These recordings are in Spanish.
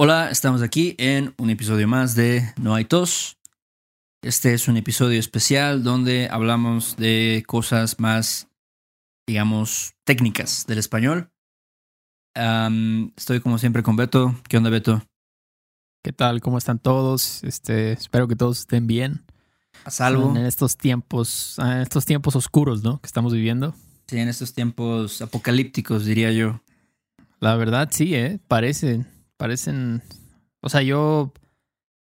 Hola, estamos aquí en un episodio más de No hay tos. Este es un episodio especial donde hablamos de cosas más, digamos, técnicas del español. Estoy como siempre con Beto. ¿Qué onda, Beto? ¿Qué tal? ¿Cómo están todos? Este, espero que todos estén bien. A salvo. En estos tiempos, en estos tiempos oscuros, ¿no? Que estamos viviendo. Sí, en estos tiempos apocalípticos, diría yo. La verdad, sí, ¿eh? Parecen, parecen. O sea, yo.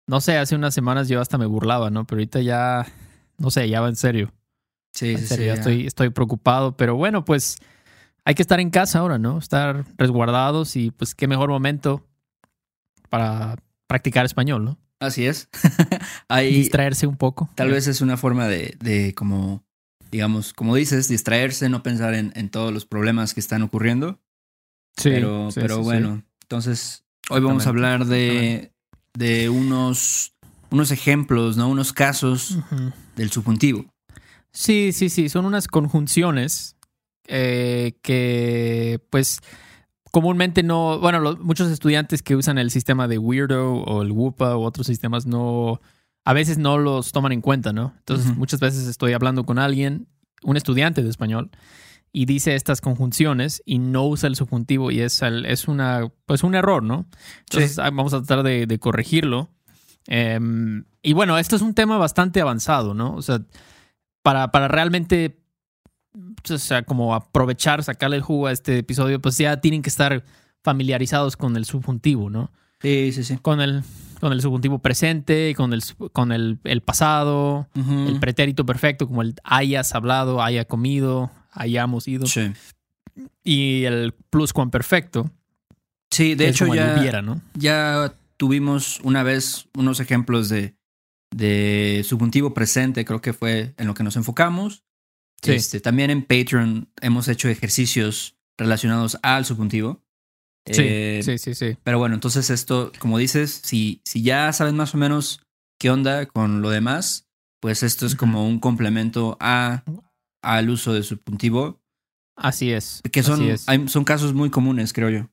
No sé, hace unas semanas yo hasta me burlaba, ¿no? Pero ahorita ya. No sé, ya va en serio. Sí, En sí, serio, sí. ya ya. estoy, estoy preocupado. Pero bueno, pues. Hay que estar en casa ahora, ¿no? Estar resguardados y pues qué mejor momento para practicar español, ¿no? Así es. Hay, distraerse un poco. Tal vez es una forma de, de como, digamos, como dices, distraerse, no pensar en, en todos los problemas que están ocurriendo. Sí, pero sí, pero sí. bueno, entonces hoy vamos a hablar de, de unos, unos ejemplos, ¿no? Unos casos del subjuntivo. Sí, sí, sí, son unas conjunciones eh, que pues comúnmente no, bueno, los- muchos estudiantes que usan el sistema de Weirdo o el WUPA u otros sistemas no, a veces no los toman en cuenta, ¿no? Entonces muchas veces estoy hablando con alguien, un estudiante de español, y dice estas conjunciones y no usa el subjuntivo y es, es una, pues un error, ¿no? Entonces Sí. ah, vamos a tratar de, de corregirlo. Em, y bueno, esto es un tema bastante avanzado, ¿no? O sea, para, para realmente, o sea, como aprovechar, sacarle el jugo a este episodio, pues ya tienen que estar familiarizados con el subjuntivo, ¿no? Sí, sí, sí. Con el, con el subjuntivo presente, con el, con el, el pasado, el pretérito perfecto, como el hayas hablado, haya comido, hayamos ido, Sí. y el pluscuamperfecto, Sí, de que es hecho ya, ¿no? ya tuvimos una vez unos ejemplos de, de subjuntivo presente, creo que fue en lo que nos enfocamos. Sí. Este, también en Patreon hemos hecho ejercicios relacionados al subjuntivo. Sí, Eh, sí, sí, sí. Pero bueno, entonces esto, como dices, si, si ya sabes más o menos qué onda con lo demás, pues esto es como un complemento a, al uso de subjuntivo, Así es. que son, así es. hay- son casos muy comunes, creo yo.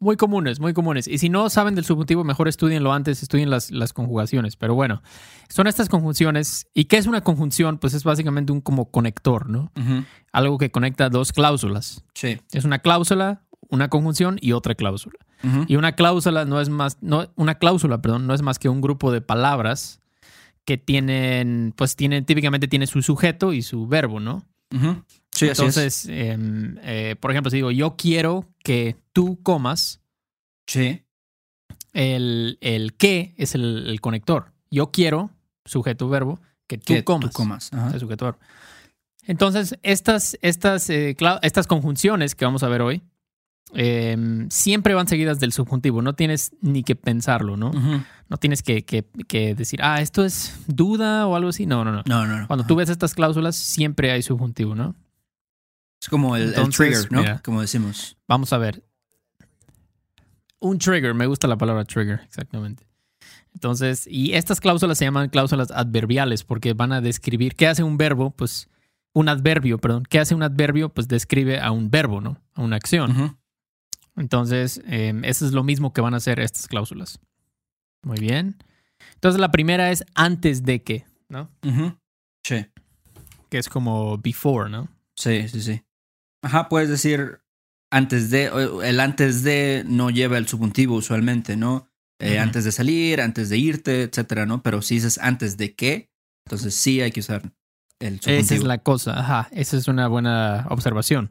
Muy comunes, muy comunes. Y si no saben del subjuntivo, mejor estudienlo antes, estudien las, las conjugaciones. Pero bueno, son estas conjunciones. ¿Y qué es una conjunción? Pues es básicamente un como conector, ¿no? Algo que conecta dos cláusulas. Sí. Es una cláusula, una conjunción y otra cláusula. Y una cláusula no es más, no, una cláusula, perdón, no es más que un grupo de palabras que tienen, pues tienen, típicamente tiene su sujeto y su verbo, ¿no? Ujú. Sí, así es. Entonces, em, eh, por ejemplo, si digo, yo quiero que tú comas, Sí. el, el que es el, el conector. Yo quiero, sujeto verbo, que tú Que comas. Tú comas. Ajá. El sujeto verbo. Entonces, estas, estas, eh, estas conjunciones que vamos a ver hoy em, siempre van seguidas del subjuntivo. No tienes ni que pensarlo, ¿no? No tienes que, que- que decir, ah, esto es duda o algo así. No, no, no. No, no, no. Cuando tú ves estas cláusulas, siempre hay subjuntivo, ¿no? Es como el, trigger, ¿no? mira. Como decimos. Vamos a ver. Un trigger, me gusta la palabra trigger, exactamente. Entonces, y estas cláusulas se llaman cláusulas adverbiales porque van a describir qué hace un verbo, pues un adverbio, perdón, qué hace un adverbio, pues describe a un verbo, ¿no? A una acción. Ujú. Entonces, eh, eso es lo mismo que van a hacer estas cláusulas. Muy bien. Entonces, la primera es antes de que, ¿no? Ujú. Sí. Que es como before, ¿no? Sí, sí, sí. Ajá, puedes decir antes de, el antes de no lleva el subjuntivo usualmente, ¿no? Eh. Antes de salir, antes de irte, etcétera, ¿no? Pero si dices antes de qué, entonces sí hay que usar el subjuntivo. Esa es la cosa, ajá, esa es una buena observación.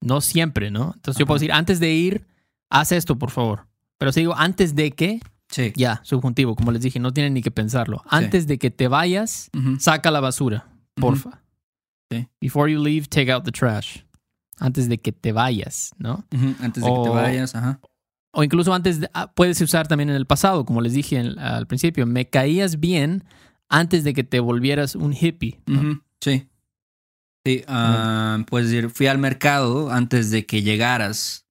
No siempre, ¿no? Entonces yo puedo decir, antes de ir, haz esto, por favor. Pero si digo antes de que, Sí. ya, subjuntivo, como les dije, no tienen ni que pensarlo. Antes de que te vayas, saca la basura, porfa. Sí. Before you leave, take out the trash. Antes de que te vayas, ¿no? Antes de que te vayas, ajá. O incluso antes, de, ah, puedes usar también en el pasado, como les dije en- al principio, me caías bien antes de que te volvieras un hippie. ¿no? Sí. Sí, ah, puedes decir, fui al mercado antes de que llegaras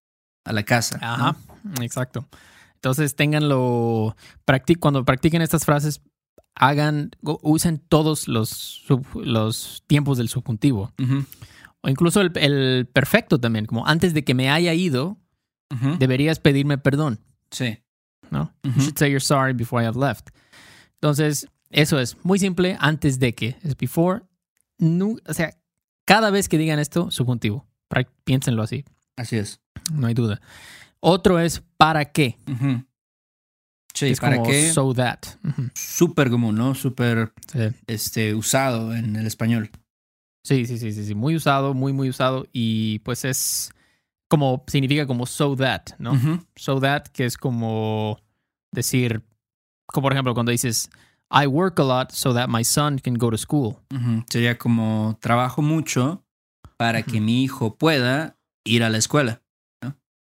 a la casa. ¿no? Ajá, exacto. Entonces ténganlo, practic cuando practiquen estas frases, hagan, usen todos los, sub- los tiempos del subjuntivo. O incluso el, el perfecto también, como antes de que me haya ido, deberías pedirme perdón. Sí. ¿no? You should say you're sorry before I have left. Entonces, eso es muy simple. Antes de que es before. O sea, cada vez que digan esto, subjuntivo. Piénsenlo así. Así es. No hay duda. Otro es para qué. Sí, es ¿para como qué? so that. Ujú. Súper común, ¿no? Súper Sí. este, usado en el español. Sí, sí, sí, sí, sí. Muy usado, muy, muy usado. Y pues es como, significa como so that, ¿no? So that, que es como decir, como por ejemplo cuando dices, I work a lot so that my son can go to school. Ujú. Sería como trabajo mucho para que mi hijo pueda ir a la escuela.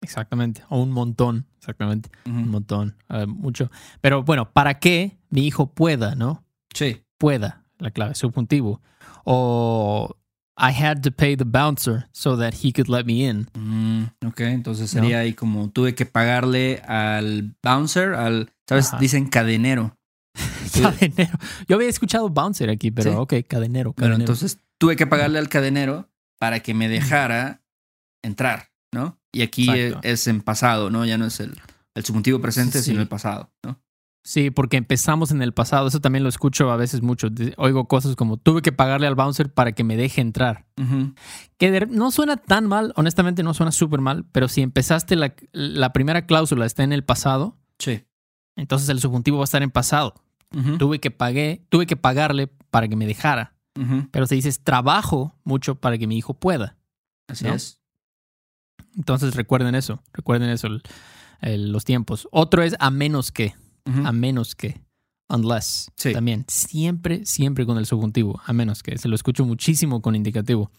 Exactamente. O un montón, exactamente. Un montón, eh, mucho. Pero bueno, para que mi hijo pueda, ¿no? Sí. Pueda, la clave, subjuntivo. O I had to pay the bouncer so that he could let me in. Mm, ok, entonces ¿No? sería ahí como tuve que pagarle al bouncer, al, ¿sabes? Ajá. Dicen cadenero. Cadenero. Yo había escuchado bouncer aquí, pero Sí. ok, cadenero. Bueno, cadenero. entonces tuve que pagarle al cadenero para que me dejara entrar, ¿no? Y aquí Exacto. es en pasado, ¿no? Ya no es el, el subjuntivo presente, Sí. sino el pasado, ¿no? Sí, porque empezamos en el pasado. Eso también lo escucho a veces mucho. Oigo cosas como tuve que pagarle al bouncer para que me deje entrar. Que de- no suena tan mal, honestamente no suena súper mal, pero si empezaste la, la primera cláusula está en el pasado, Sí. entonces el subjuntivo va a estar en pasado. Tuve que pagué, tuve que pagarle para que me dejara. Ujú. Pero si dices trabajo mucho para que mi hijo pueda. Así ¿No? es. Entonces recuerden eso, recuerden eso, el- el- los tiempos. Otro es a menos que. A menos que. Unless. Sí. También. Siempre, siempre con el subjuntivo. A menos que. Se lo escucho muchísimo con indicativo.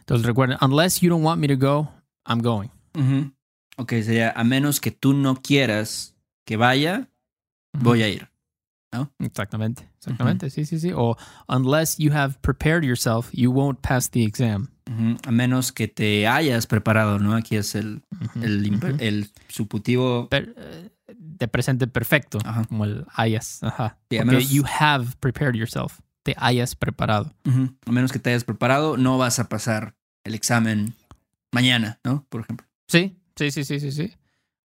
Entonces recuerden, unless you don't want me to go, I'm going. Ujú. Ok, sería a menos que tú no quieras que vaya, voy a ir. Exactamente. Exactamente. Sí, sí, sí. O unless you have prepared yourself, you won't pass the exam. A menos que te hayas preparado, ¿no? Aquí es el, Ujú, el, subjuntivo. Eh, de presente perfecto. Ajá. Como el hayas. Ajá. Sí, a menos- you have prepared yourself. Te hayas preparado. A menos que te hayas preparado, no vas a pasar el examen mañana, ¿no? Por ejemplo. Sí, sí, sí, sí, sí, sí.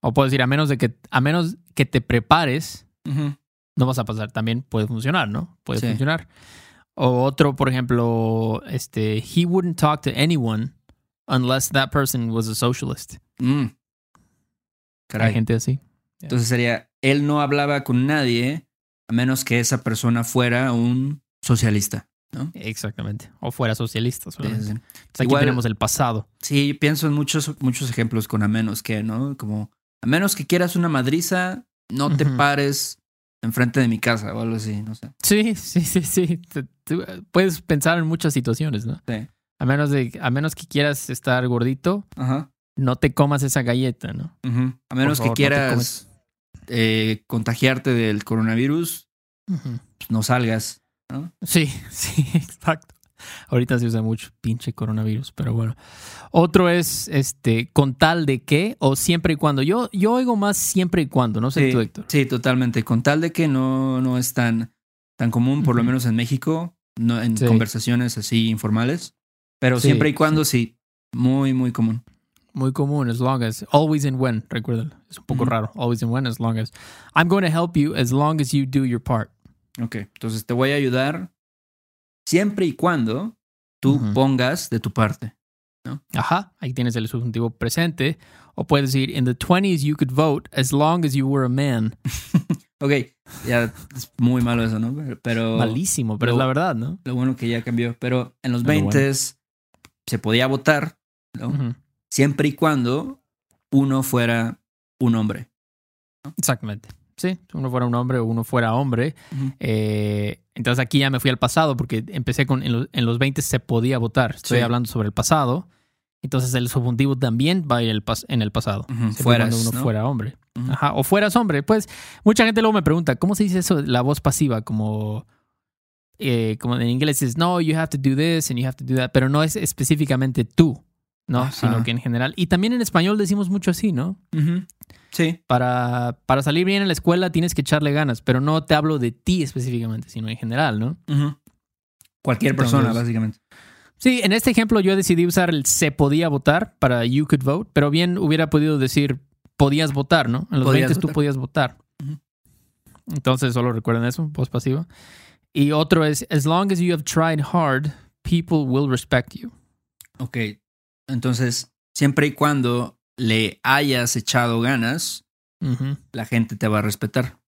O puedo decir, a menos de que, a menos que te prepares, Ujú. No vas a pasar. También puede funcionar, ¿no? Puede Sí. funcionar. O otro, por ejemplo, este, he wouldn't talk to anyone unless that person was a socialist. Mm. Caray. Hay gente así. Entonces sería, él no hablaba con nadie a menos que esa persona fuera un socialista, ¿no? Exactamente. O fuera socialista. Sí, solamente. sí, sí. Entonces, aquí Igual- tenemos el pasado. Sí, pienso en muchos, muchos ejemplos con a menos que, ¿no? Como, a menos que quieras una madriza, no te pares enfrente de mi casa o algo así, no sé. Sí, sí, sí, sí. Puedes pensar en muchas situaciones, ¿no? Sí. A menos, de, a menos que quieras estar gordito, Ajá. no te comas esa galleta, ¿no? Ujú. A menos favor, no que quieras eh, contagiarte del coronavirus, pues no salgas. Sí, sí, exacto. Ahorita se usa mucho pinche coronavirus, pero bueno. Otro es este con tal de que o siempre y cuando. Yo, yo oigo más siempre y cuando, no sé Sí, tú, Héctor. sí, totalmente. Con tal de que no, no es tan, tan común, por lo Ujú. menos en México, no, en Sí. conversaciones así informales. Pero Sí, siempre y cuando sí. Muy, muy común. Muy común, as long as. Always and when, recuérdalo. Es un poco raro. Always and when, as long as. I'm going to help you as long as you do your part. Ok, entonces te voy a ayudar siempre y cuando tú pongas de tu parte. Ajá, ahí tienes el subjuntivo presente. O puedes decir, in the 20s you could vote as long as you were a man. Ok, ya es muy malo eso, ¿no? Pero, Malísimo, pero lo- es la verdad, ¿no? lo bueno que ya cambió. Pero en los Pero bueno. 20 se podía votar, ¿no? Siempre y cuando uno fuera un hombre. Exactamente. Sí, uno fuera un hombre o uno fuera hombre. Eh, entonces aquí ya me fui al pasado porque empecé con en, los- en los 20 se podía votar. Estoy Sí. hablando sobre el pasado. Entonces el subjuntivo también va en el, pas- en el pasado. Fueras, cuando uno ¿no? fuera hombre. Ajá. O fueras hombre. Pues mucha gente luego me pregunta, ¿cómo se dice eso? La voz pasiva, como, eh, como en inglés es, no, you have to do this and you have to do that. Pero no es específicamente tú, ¿no? Ajá. Sino que en general. Y también en español decimos mucho así, ¿no? Sí. para, para salir bien en la escuela tienes que echarle ganas, pero no te hablo de ti específicamente, sino en general, ¿no? Cualquier persona, Entonces- básicamente. Sí, en este ejemplo yo decidí usar el se podía votar para you could vote, pero bien hubiera podido decir podías votar, ¿no? En los Podías 20 tú podías votar. Entonces solo recuerden eso, voz pasiva. Y otro es, as long as you have tried hard, people will respect you. Ok. Entonces, siempre y cuando le hayas echado ganas, la gente te va a respetar.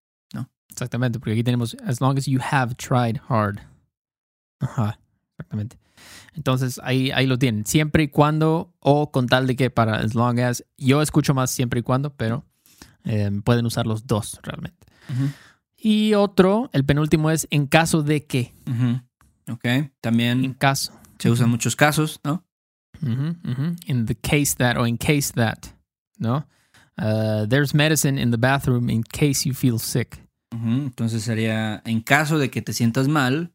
Exactamente, porque aquí tenemos, as long as you have tried hard. Ajá, exactamente. Entonces ahí, ahí lo tienen. Siempre y cuando, o con tal de que para as long as, yo escucho más siempre y cuando, pero eh, pueden usar los dos realmente. Y otro, el penúltimo es en caso de que. Ok. En También caso. se usan muchos casos, ¿no? Ujú, ujú. In the case that, o in case that, ¿no? Uh, there's medicine in the bathroom in case you feel sick. Ujú. Entonces sería, en caso de que te sientas mal,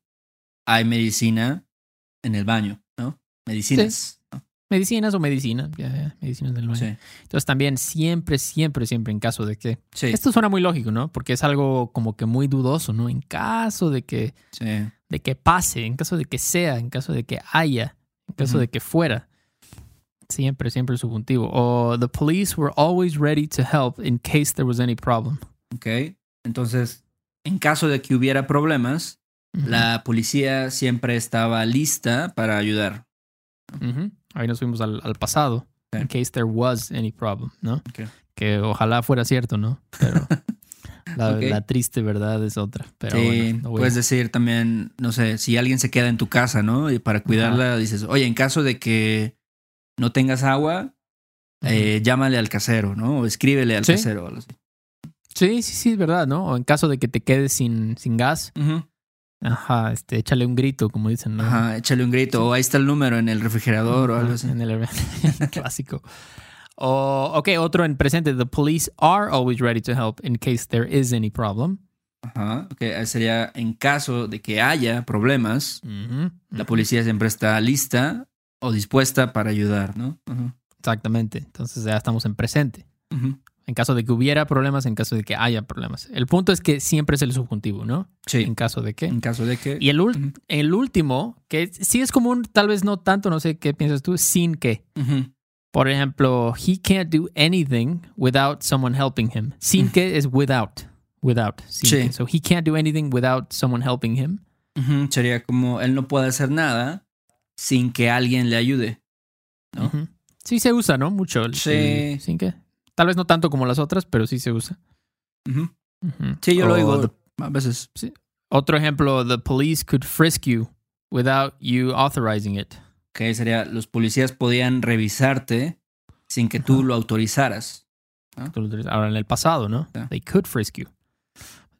hay medicina en el baño, ¿no? Medicinas. ¿no? Medicinas o medicina, ya, ya, medicinas del baño. Sí. Entonces también siempre, siempre, siempre en caso de que. Sí. Esto suena muy lógico, ¿no? Porque es algo como que muy dudoso, ¿no? En caso de que, sí. de que pase, en caso de que sea, en caso de que haya, en caso de que fuera. Siempre, siempre el subjuntivo. O the police were always ready to help in case there was any problem. Ok. Entonces, en caso de que hubiera problemas, la policía siempre estaba lista para ayudar. Ahí nos fuimos al, al pasado. In case there was any problem, ¿no? Ok. Que ojalá fuera cierto, ¿no? Pero la, triste verdad es otra. Pero Sí, bueno, no voy a- puedes decir también, no sé, si alguien se queda en tu casa, ¿no? Y para cuidarla dices, oye, en caso de que no tengas agua, eh, llámale al casero, ¿no? O escríbele al Sí. casero. algo así. Sí, sí, sí, es verdad, ¿no? O en caso de que te quedes sin, sin gas, ajá, este, échale un grito, como dicen, ¿no? Ajá, échale un grito. O ahí está el número en el refrigerador o algo así. En el clásico. O, ok, otro en presente. The police are always ready to help in case there is any problem. Ajá, ok. Sería en caso de que haya problemas, la policía siempre está lista o dispuesta para ayudar, ¿no? Exactamente. Entonces ya estamos en presente. En caso de que hubiera problemas, en caso de que haya problemas. El punto es que siempre es el subjuntivo, ¿no? Sí, En caso de que. en caso de que... Y el, Ujú. el último, que sí es común, tal vez no tanto, no sé qué piensas tú, sin que. Por ejemplo, he can't do anything without someone helping him. Sin que es without. Without. sin Sí. que. So he can't do anything without someone helping him. Sería como él no puede hacer nada sin que alguien le ayude. Sí se usa, ¿no? Mucho. el- Sí. el sin que. Tal vez no tanto como las otras, pero sí se usa. Sí, yo lo digo the- a veces. Otro ejemplo, the police could frisk you without you authorizing it. Que sería, los policías podían revisarte sin que tú lo autorizaras. Ahora en el pasado, ¿no? They could frisk you.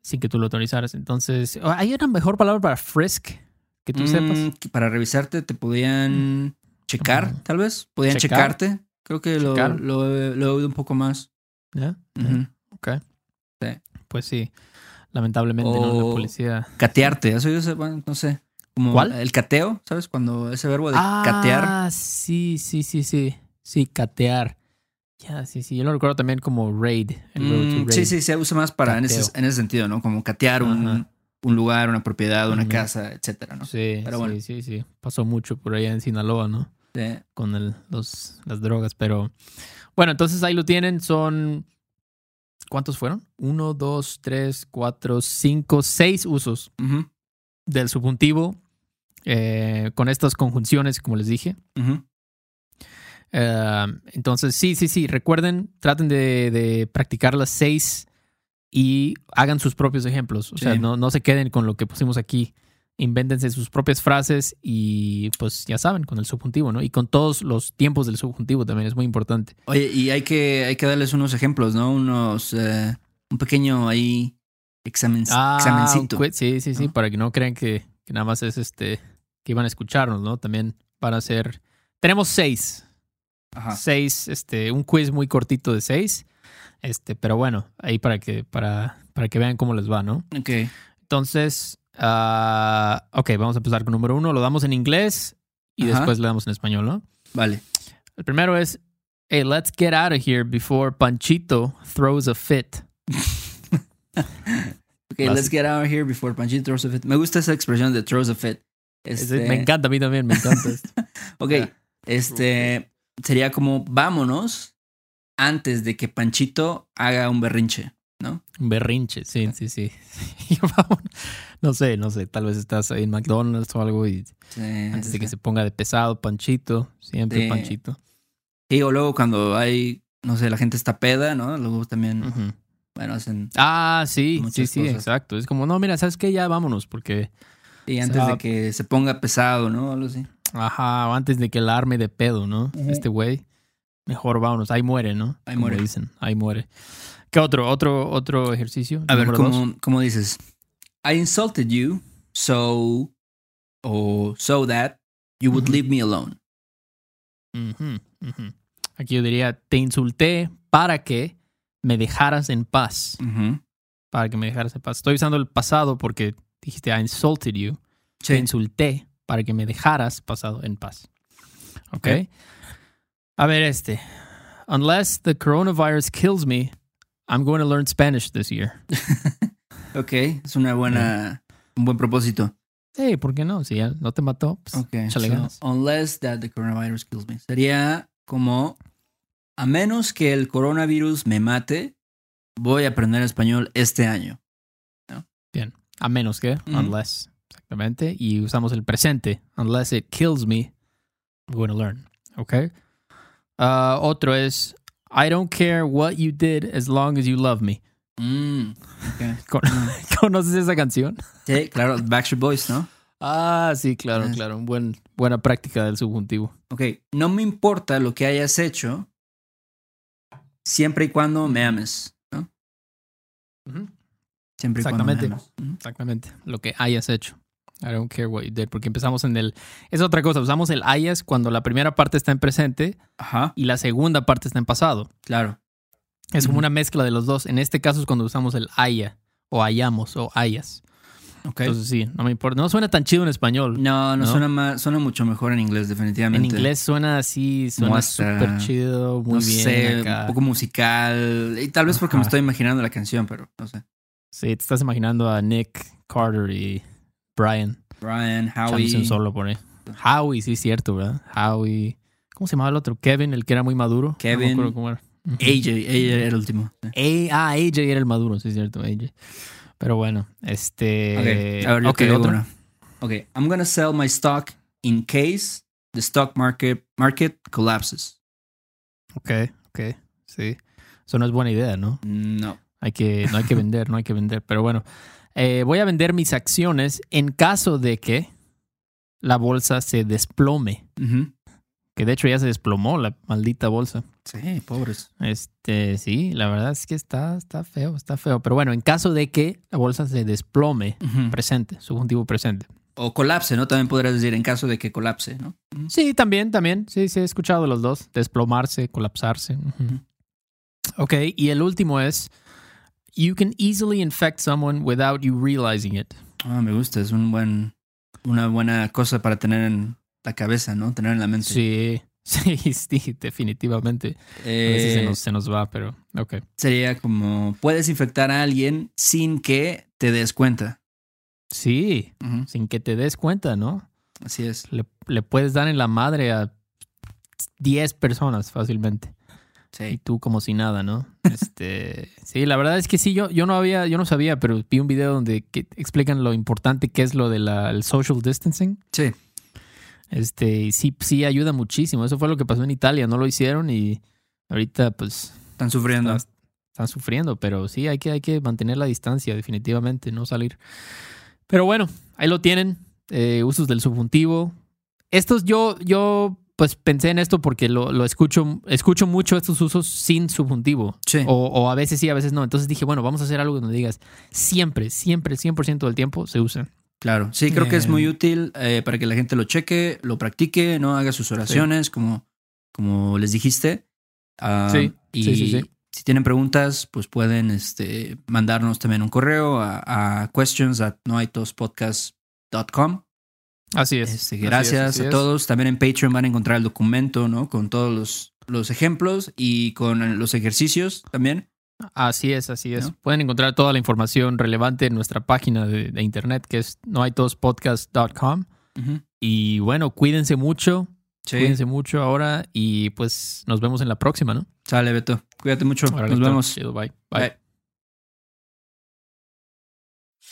Sin que tú lo autorizaras. Entonces, ¿hay una mejor palabra para frisk que tú Mm, sepas? que para revisarte te podían checar, tal vez. Podían ¿Checar? checarte. Creo que lo, ¿Checar? lo, he- lo he oído un poco más. ¿Ya? Ok. Sí. Pues sí. Lamentablemente, ¿no? La policía. Catearte, eso yo sé, bueno, no sé. Como ¿Cuál? el cateo, ¿sabes? Cuando ese verbo de catear. Ah, sí, sí, sí, sí. Sí, catear. Ya, sí, sí. Yo lo recuerdo también como raid. El Mm, raid. sí, sí, se usa más para en ese, en ese sentido, ¿no? Como catear un. Un lugar, una propiedad, una casa, etcétera, ¿no? Sí, Pero sí, bueno. sí, sí. Pasó mucho por allá en Sinaloa, ¿no? Sí. Con el, los, las drogas, pero... Bueno, entonces ahí lo tienen. Son... ¿Cuántos fueron? Uno, dos, tres, cuatro, cinco, seis usos del subjuntivo eh, con estas conjunciones, como les dije. Eh, entonces, sí, sí, sí. Recuerden, traten de, de practicar las seis y hagan sus propios ejemplos. O sea, no, no se queden con lo que pusimos aquí. Invéntense sus propias frases y pues ya saben, con el subjuntivo, ¿no? Y con todos los tiempos del subjuntivo también es muy importante. Oye, y hay que, hay que darles unos ejemplos, ¿no? Unos, eh, un pequeño ahí examen, Ah, examencito. sí, sí, sí, ¿no? para que no crean que, que nada más es este, que iban a escucharnos, ¿no? También para hacer... Tenemos seis. Ajá. seis, este, un quiz muy cortito de seis. Este, pero bueno, ahí para que, para, para que vean cómo les va, ¿no? Ok. Entonces, ah, ok, vamos a empezar con número uno. Lo damos en inglés y Ajá. después le damos en español, ¿no? Vale. El primero es, hey, let's get out of here before Panchito throws a fit. Ok, let's get out of here before Panchito throws a fit. Me gusta esa expresión de throws a fit. Este, Me encanta, a mí también, me encanta. Ok, este sería como vámonos antes de que Panchito haga un berrinche. ¿no? Un berrinche, sí, sí, sí. no sé, no sé. Tal vez estás ahí en McDonald's o algo y Sí, antes de que se ponga de pesado, Panchito. Siempre. Panchito. Sí, o luego cuando hay, no sé, la gente está peda, ¿no? Luego también, bueno, hacen... Ah, sí, sí, sí, cosas. exacto. Es como, no, mira, ¿sabes qué? Ya vámonos, porque, Y antes sea, de que se ponga pesado, ¿no? Algo así. ajá, o antes de que la arme de pedo, ¿no? Este güey, mejor vámonos. Ahí muere, ¿no? Ahí Como muere. dicen, ahí muere. ¿Qué otro, otro, otro ejercicio? A ver. ¿cómo, cómo dices? I insulted you, so... O so that you would Ujú. leave me alone. Ujú, ujú. Aquí yo diría, te insulté para que me dejaras en paz. Para que me dejaras en paz. Estoy usando el pasado porque dijiste, I insulted you. Te Sí. insulté para que me dejaras pasado en paz. ¿Ok? Ok. A ver este. Unless the coronavirus kills me, I'm going to learn Spanish this year. Ok, es una buena... Un buen propósito. Sí, ¿por qué no? Si ya no te mató, pues Ok, échale so, ganas. unless that the coronavirus kills me. Sería como, a menos que el coronavirus me mate, voy a aprender español este año. A menos que, unless. Exactamente. Y usamos el presente. Unless it kills me, I'm going to learn. ¿Ok? Ah, otro es, I don't care what you did as long as you love me. Mm, ok. Con- ¿Conoces esa canción? Sí, claro, Backstreet Boys, ¿no? Ah, sí, claro, Ah. claro. Buen, buena práctica del subjuntivo. Ok, no me importa lo que hayas hecho, siempre y cuando me ames, ¿no? Siempre y cuando me Exactamente. ames. Exactamente. Lo que hayas hecho. I don't care what you did. Porque empezamos en el. Es otra cosa. Usamos el hayas cuando la primera parte está en presente Ajá, y la segunda parte está en pasado. claro. Es como una mezcla de los dos. En este caso es cuando usamos el haya o hayamos o hayas. Ok. Entonces sí, no me importa. No suena tan chido en español. no, no, ¿no? suena más, suena mucho mejor en inglés, En definitivamente. inglés suena así, suena súper chido, muy no bien. sé, acá. un poco musical. Y tal vez porque me estoy imaginando la canción, pero no sé. Sí, te estás imaginando a Nick, Carter y Brian. Brian, echándose un Howie. solo por ahí. Howie, sí, es cierto, ¿verdad? Howie. ¿Cómo se llamaba el otro? Kevin, el que era muy maduro. No me Kevin. acuerdo cómo era. AJ, AJ era el último. A- ah, AJ era el maduro, sí, es cierto, AJ. Pero bueno, este. Ok, a ver, yo ok, te digo otro. una. Ok, I'm gonna sell my stock in case the stock market, market collapses. Ok, ok, sí. Eso no es buena idea, ¿no? No. Hay que, no hay que vender, no hay que vender. Pero bueno, eh, voy a vender mis acciones en caso de que la bolsa se desplome. Que de hecho ya se desplomó la maldita bolsa. Sí, pobres. Este, sí, la verdad es que está, está feo, está feo. Pero bueno, en caso de que la bolsa se desplome, presente, subjuntivo presente. O colapse, ¿no? También podrías decir en caso de que colapse, ¿no? Sí, también, también. Sí, sí, he escuchado los dos. Desplomarse, colapsarse. Ok, y el último es, you can easily infect someone without you realizing it. Ah, me gusta, es un buen, una buena cosa para tener en la cabeza, ¿no? Tener en la mente. Sí, sí, sí, definitivamente. A veces Eh, se nos, se nos va, pero ok. Sería como, puedes infectar a alguien sin que te des cuenta. Sí, sin que te des cuenta, ¿no? Así es. Le, le puedes dar en la madre a 10 personas fácilmente. Y Sí. tú como si nada, ¿no? Este, sí, la verdad es que sí, yo, yo no había, yo no sabía, pero vi un video donde que explican lo importante que es lo del social distancing. Sí. Este, y sí, sí ayuda muchísimo. Eso fue lo que pasó en Italia, no lo hicieron y ahorita pues Están sufriendo. están, están sufriendo, pero sí hay que, hay que mantener la distancia, definitivamente, no salir. Pero bueno, ahí lo tienen, eh, usos del subjuntivo. Estos yo, yo pues pensé en esto porque lo, lo escucho, escucho mucho estos usos sin subjuntivo. Sí. O, o a veces sí, a veces no. Entonces dije, bueno, vamos a hacer algo donde digas siempre, siempre, 100% del tiempo se usa. Claro, sí, creo que es Eh, muy útil eh, para que la gente lo cheque, lo practique, no haga sus oraciones, como, como les dijiste. Ah, Sí, y sí, sí, sí. si tienen preguntas, pues pueden este, mandarnos también un correo a, a questions at noaitospodcast.com. Así es. Este, Así es, gracias así a es. todos. También en Patreon van a encontrar el documento, ¿no? Con todos los, los ejemplos y con los ejercicios también. Así es, así es. ¿No? Pueden encontrar toda la información relevante en nuestra página de, de internet que es noaitospodcast.com. Y bueno, cuídense mucho, Sí. cuídense mucho ahora y pues nos vemos en la próxima, ¿no? Sale, Beto. Cuídate mucho. Nos vemos. chido, bye. bye. Bye.